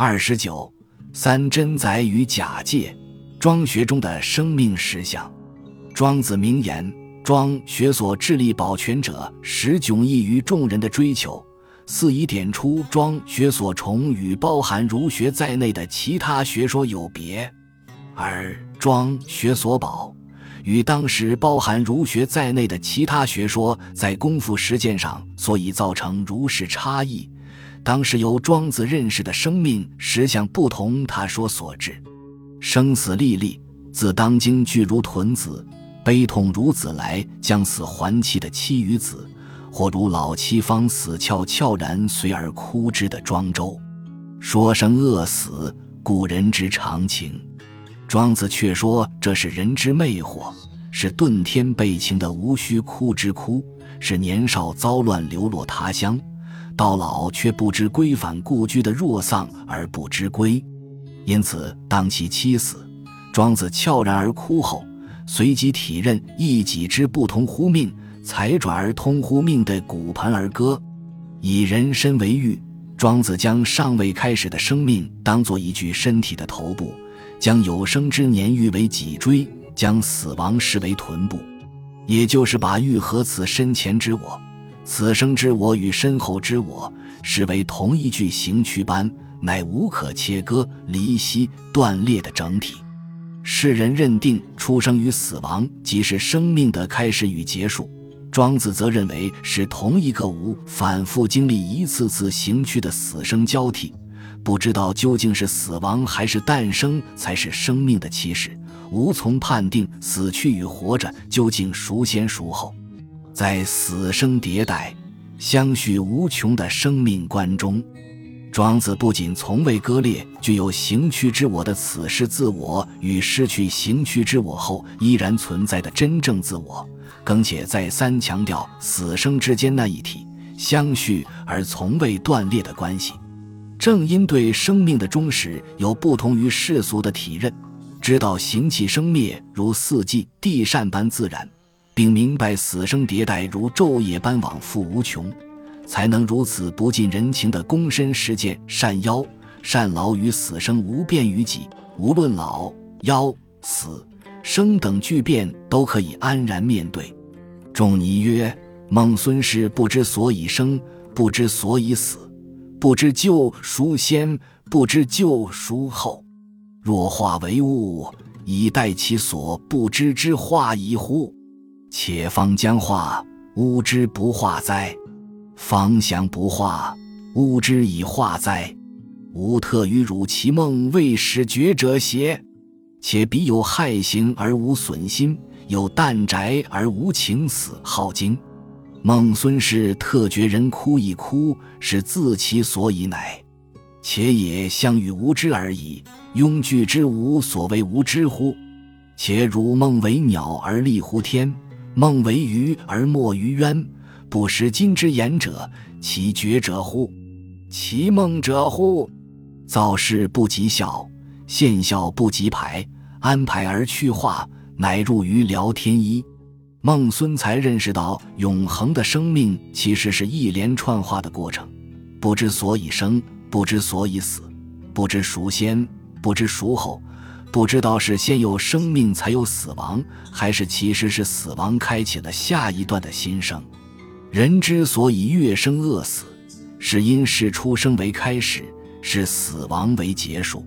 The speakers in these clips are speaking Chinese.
二十九，三真宰与假借，庄学中的生命实相。庄子名言：庄学所致力保全者，实迥异于众人的追求。四以点出庄学所崇与包含儒学在内的其他学说有别，而庄学所保与当时包含儒学在内的其他学说在功夫实践上所以造成如是差异，当时由庄子认识的生命实相不同，他说所致。生死历历，自当今俱如屯子，悲痛如子来将死还妻的妻与子。或如老妻方死翘悄然随而哭之的庄周，说生饿死，古人之常情。庄子却说这是人之魅惑，是遁天背情的无需哭之哭，是年少遭乱流落他乡，到老却不知归返故居的若丧而不知归。因此，当其妻死，庄子悄然而哭后，随即体认一己之不同乎命。才转而通乎命的骨盆而歌，以人身为喻。庄子将尚未开始的生命当作一具身体的头部，将有生之年誉为脊椎，将死亡视为臀部，也就是把欲和此身前之我、此生之我与身后之我视为同一具形躯般，乃无可切割、离析、断裂的整体。世人认定出生与死亡即是生命的开始与结束。庄子则认为是同一个无反复经历一次次行去的死生交替，不知道究竟是死亡还是诞生才是生命的起始，无从判定死去与活着究竟孰先孰后。在死生迭代、相续无穷的生命观中，庄子不仅从未割裂具有行躯之我的此世自我与失去行躯之我后依然存在的真正自我。更且再三强调死生之间那一体相续而从未断裂的关系。正因对生命的忠实有不同于世俗的体认，知道行气生灭如四季地善般自然，并明白死生迭代如昼夜般往复无穷，才能如此不近人情的躬身实践善妖善老与死生无变于己，无论老夭死生等巨变都可以安然面对。仲尼曰：“孟孙氏不知所以生，不知所以死，不知救孰先，不知救孰后。若化为物，以待其所不知之化矣乎？且方将化，吾之不化哉？方祥不化，吾之以化哉？吾特于汝其梦未始觉者邪？且彼有害形而无损心。”有淡宅而无情死，好经。孟孙氏特觉人哭一哭，是自其所以乃。且也相与无知而已。庸具之无所谓无知乎？且汝梦为鸟而立乎天，梦为鱼而莫于渊，不识今之言者，其觉者乎？其梦者乎？造事不及效，现效不及排，安排而去化。乃入于聊天一，孟孙才认识到永恒的生命其实是一连串化的过程，不知所以生，不知所以死，不知孰先，不知孰后，不知道是先有生命才有死亡，还是其实是死亡开启了下一段的新生。人之所以越生饿死，是因是出生为开始，是死亡为结束，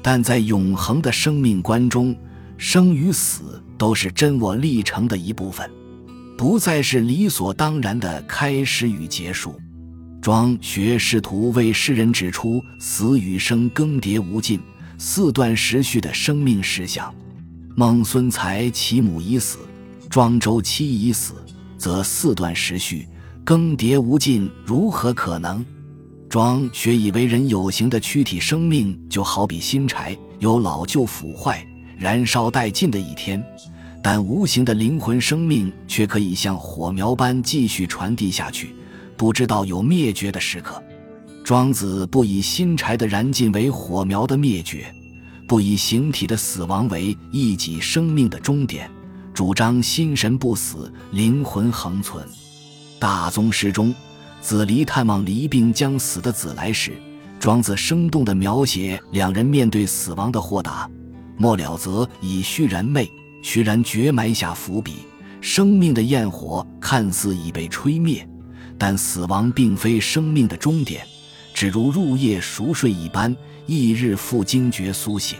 但在永恒的生命观中。生与死都是真我历程的一部分，不再是理所当然的开始与结束。庄学试图为世人指出死与生更迭无尽、四段时序的生命实相。孟孙才其母已死，庄周妻已死，则四段时序更迭无尽，如何可能？庄学以为人有形的躯体生命就好比新柴，有老旧腐坏。燃烧殆尽的一天，但无形的灵魂生命却可以像火苗般继续传递下去，不知道有灭绝的时刻。庄子不以新柴的燃尽为火苗的灭绝，不以形体的死亡为一己生命的终点，主张心神不死，灵魂恒存。大宗师中，子离探望离病将死的子来时，庄子生动地描写两人面对死亡的豁达，末了则以虚然昧、虚然绝埋下伏笔。生命的焰火看似已被吹灭，但死亡并非生命的终点，只如入夜熟睡一般，翌日复惊觉苏醒，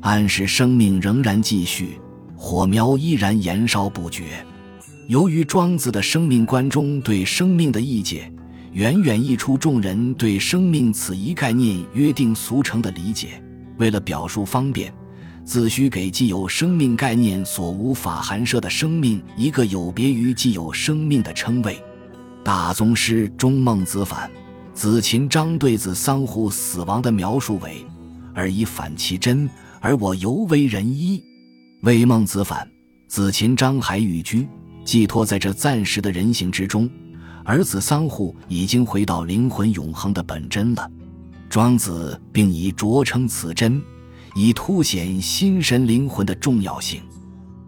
暗示生命仍然继续，火苗依然燃烧不绝。由于庄子的生命观中对生命的意解。远远溢出众人对生命此一概念约定俗成的理解。为了表述方便，自需给既有生命概念所无法含摄的生命一个有别于既有生命的称谓。大宗师中孟子反子秦章对子桑户死亡的描述为：“而以反其真，而我犹为人医。”为孟子反子秦章还寓居，寄托在这暂时的人形之中。而子桑户已经回到灵魂永恒的本真了，庄子并以着称此真，以凸显心神灵魂的重要性。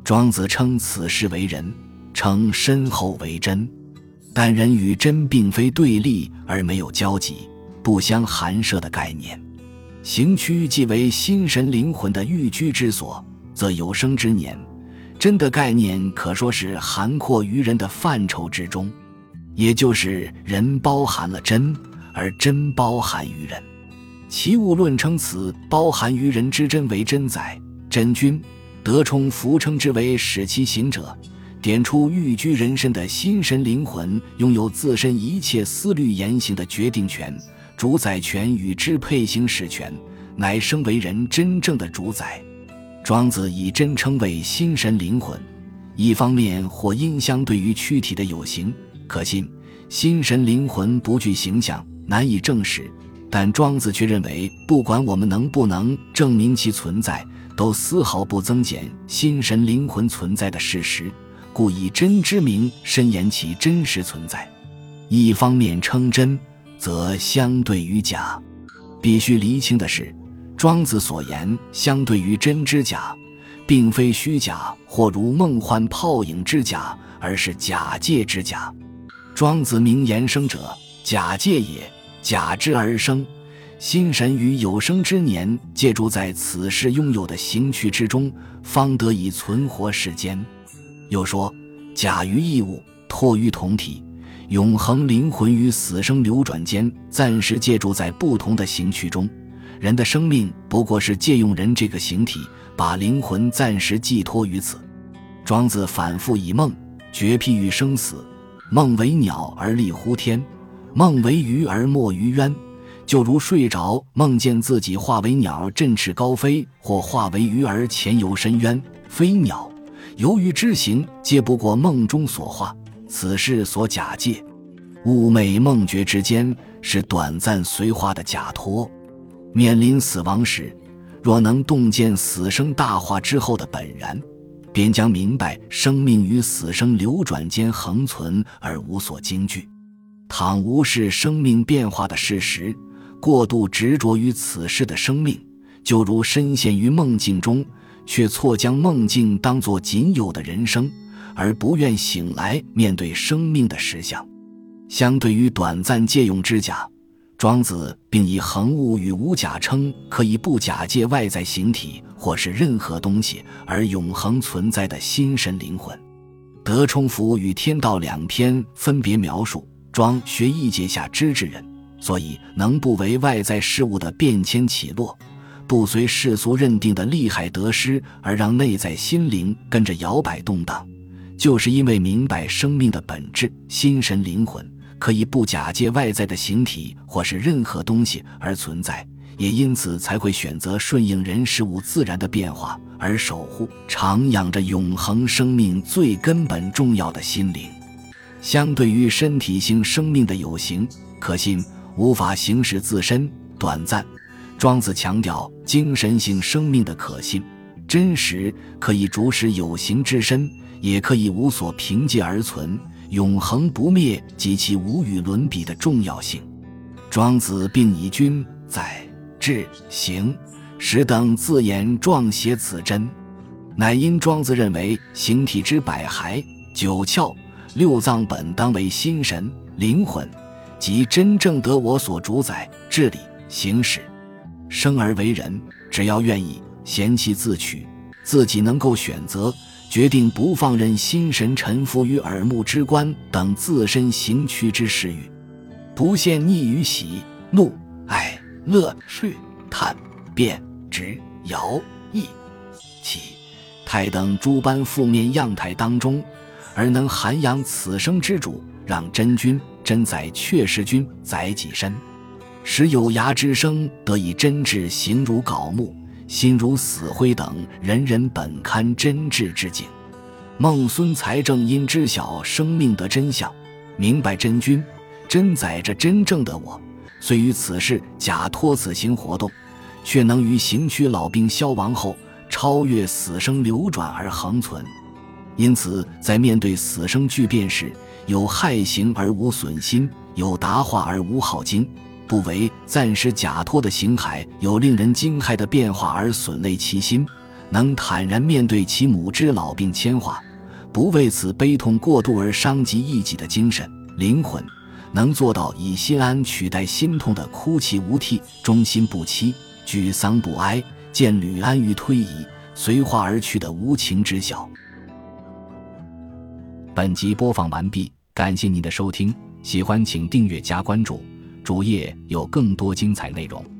庄子称此事为人，称身后为真，但人与真并非对立而没有交集、不相含摄的概念。行躯既为心神灵魂的寓居之所，则有生之年，真的概念可说是涵括于人的范畴之中。也就是人包含了真，而真包含于人。齐物论称此包含于人之真为真宰真君，德充福称之为使其行者，点出寓居人身的心神灵魂拥有自身一切思虑言行的决定权、主宰权与支配行使权，乃生为人真正的主宰。庄子以真称为心神灵魂，一方面或因相对于躯体的有形。可信，心神灵魂不具形象，难以证实。但庄子却认为，不管我们能不能证明其存在，都丝毫不增减心神灵魂存在的事实。故以真之名申言其真实存在。一方面称真，则相对于假。必须厘清的是，庄子所言相对于真之假，并非虚假或如梦幻泡影之假，而是假借之假。庄子名言：“生者，假借也；假之而生，心神于有生之年，借助在此世拥有的形躯之中，方得以存活世间。”又说：“假于异物，托于同体，永恒灵魂于死生流转间，暂时借助在不同的形躯中。人的生命不过是借用人这个形体，把灵魂暂时寄托于此。”庄子反复以梦绝譬喻生死。梦为鸟而立乎天，梦为鱼而没于渊，就如睡着梦见自己化为鸟振翅高飞，或化为鱼儿潜游深渊。飞鸟由于之行，皆不过梦中所化，此事所假借。寤寐梦觉之间，是短暂随化的假托。面临死亡时，若能洞见死生大化之后的本然。便将明白生命与死生流转间恒存而无所惊惧。倘无视生命变化的事实，过度执着于此世的生命，就如深陷于梦境中，却错将梦境当作仅有的人生，而不愿醒来面对生命的实相。相对于短暂借用之假。庄子并以恒物与无假称，可以不假借外在形体或是任何东西而永恒存在的心神灵魂。德充福与天道两篇分别描述庄学义界下知之人，所以能不为外在事物的变迁起落，不随世俗认定的利害得失而让内在心灵跟着摇摆动荡，就是因为明白生命的本质，心神灵魂。可以不假借外在的形体或是任何东西而存在，也因此才会选择顺应人事物自然的变化，而守护、徜徉着永恒生命最根本重要的心灵。相对于身体性生命的有形、可信、无法行使自身、短暂，庄子强调精神性生命的可信、真实，可以主使有形之身，也可以无所凭借而存。永恒不灭及其无与伦比的重要性，庄子并以君在志行识等字眼状写此真，乃因庄子认为形体之百骸九窍六脏本当为心神灵魂，即真正得我所主宰治理行使。生而为人，只要愿意，贤妻自取，自己能够选择决定，不放任心神臣服于耳目之观等自身行趋之事欲，不陷溺于喜怒哀乐睡叹变执摇逸气态等诸般负面样态当中，而能涵养此生之主，让真君真宰确实君宰己身。使有涯之生得以真挚，形如槁木，心如死灰等人人本堪真挚之境。孟孙才正因知晓生命的真相，明白真君真宰着真正的我，虽于此事假托此行活动，却能于行区老兵消亡后，超越死生流转而恒存。因此，在面对死生巨变时，有害行而无损心，有达化而无耗精。不为暂时假托的形骸有令人惊骇的变化而损累其心，能坦然面对其母之老病迁化，不为此悲痛过度而伤及一己的精神灵魂，能做到以心安取代心痛的哭泣无涕，忠心不欺，沮丧不哀，见履安于推移，随化而去的无情知晓。本集播放完毕，感谢您的收听，喜欢请订阅加关注。主页有更多精彩内容。